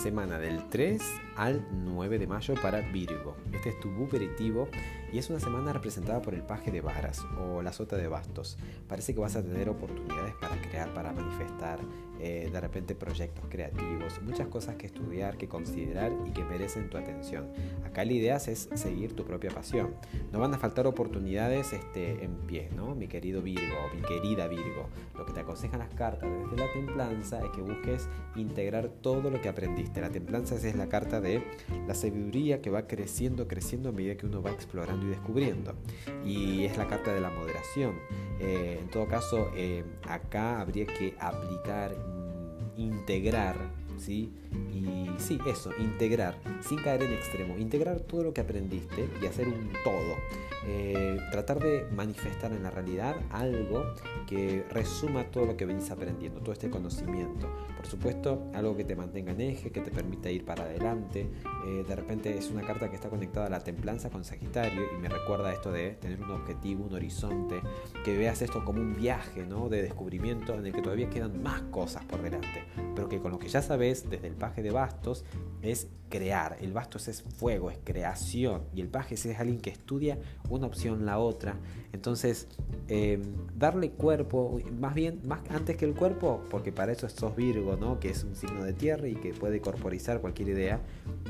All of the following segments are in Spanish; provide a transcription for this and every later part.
semana del 3 al 9 de mayo para Virgo. Este es tu buperitivo y es una semana representada por el paje de varas o la sota de bastos. Parece que vas a tener oportunidades para crear, para manifestar, eh, de repente proyectos creativos, muchas cosas que estudiar, que considerar y que merecen tu atención. Acá la idea es seguir tu propia pasión. No van a faltar oportunidades este, en pie, ¿no? Mi querido Virgo, mi querida Virgo. Lo que te aconsejan las cartas desde la templanza es que busques integrar todo lo que aprendiste. La templanza es la carta de la sabiduría que va creciendo, creciendo a medida que uno va explorando y descubriendo. Y es la carta de la moderación. Eh, en todo caso, eh, acá habría que aplicar integrar, ¿sí? Y sí, eso, integrar, sin caer en extremo, integrar todo lo que aprendiste y hacer un todo. Eh, tratar de manifestar en la realidad algo que resuma todo lo que venís aprendiendo, todo este conocimiento. Por supuesto, algo que te mantenga en eje, que te permita ir para adelante. Eh, de repente es una carta que está conectada a la templanza con Sagitario y me recuerda esto de tener un objetivo, un horizonte, que veas esto como un viaje ¿no? de descubrimiento en el que todavía quedan más cosas por delante, pero que con lo que ya sabes desde el paje de bastos es crear. El bastos es fuego, es creación y el paje es alguien que estudia una opción, la otra. Entonces, em, darle cuerpo, más bien, más antes que el cuerpo, porque para eso sos Virgo, ¿no? que es un signo de tierra y que puede corporizar cualquier idea,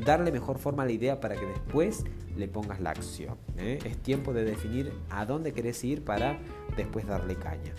darle mejor forma a la idea para que después le pongas la acción. ¿eh? Es tiempo de definir a dónde querés ir para después darle caña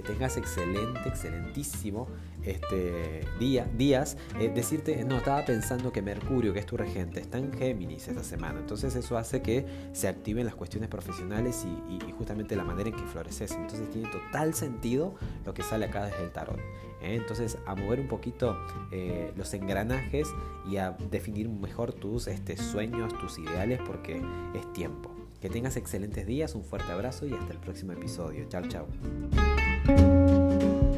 que tengas excelente, excelentísimo este, día, días. Eh, decirte, no, estaba pensando que Mercurio, que es tu regente, está en Géminis esta semana. Entonces eso hace que se activen las cuestiones profesionales y, justamente la manera en que floreces. Entonces tiene total sentido lo que sale acá desde el tarot. ¿eh? Entonces a mover un poquito eh, los engranajes y a definir mejor tus este, sueños, tus ideales, porque es tiempo. Que tengas excelentes días, un fuerte abrazo y hasta el próximo episodio. Chao, chao. thank you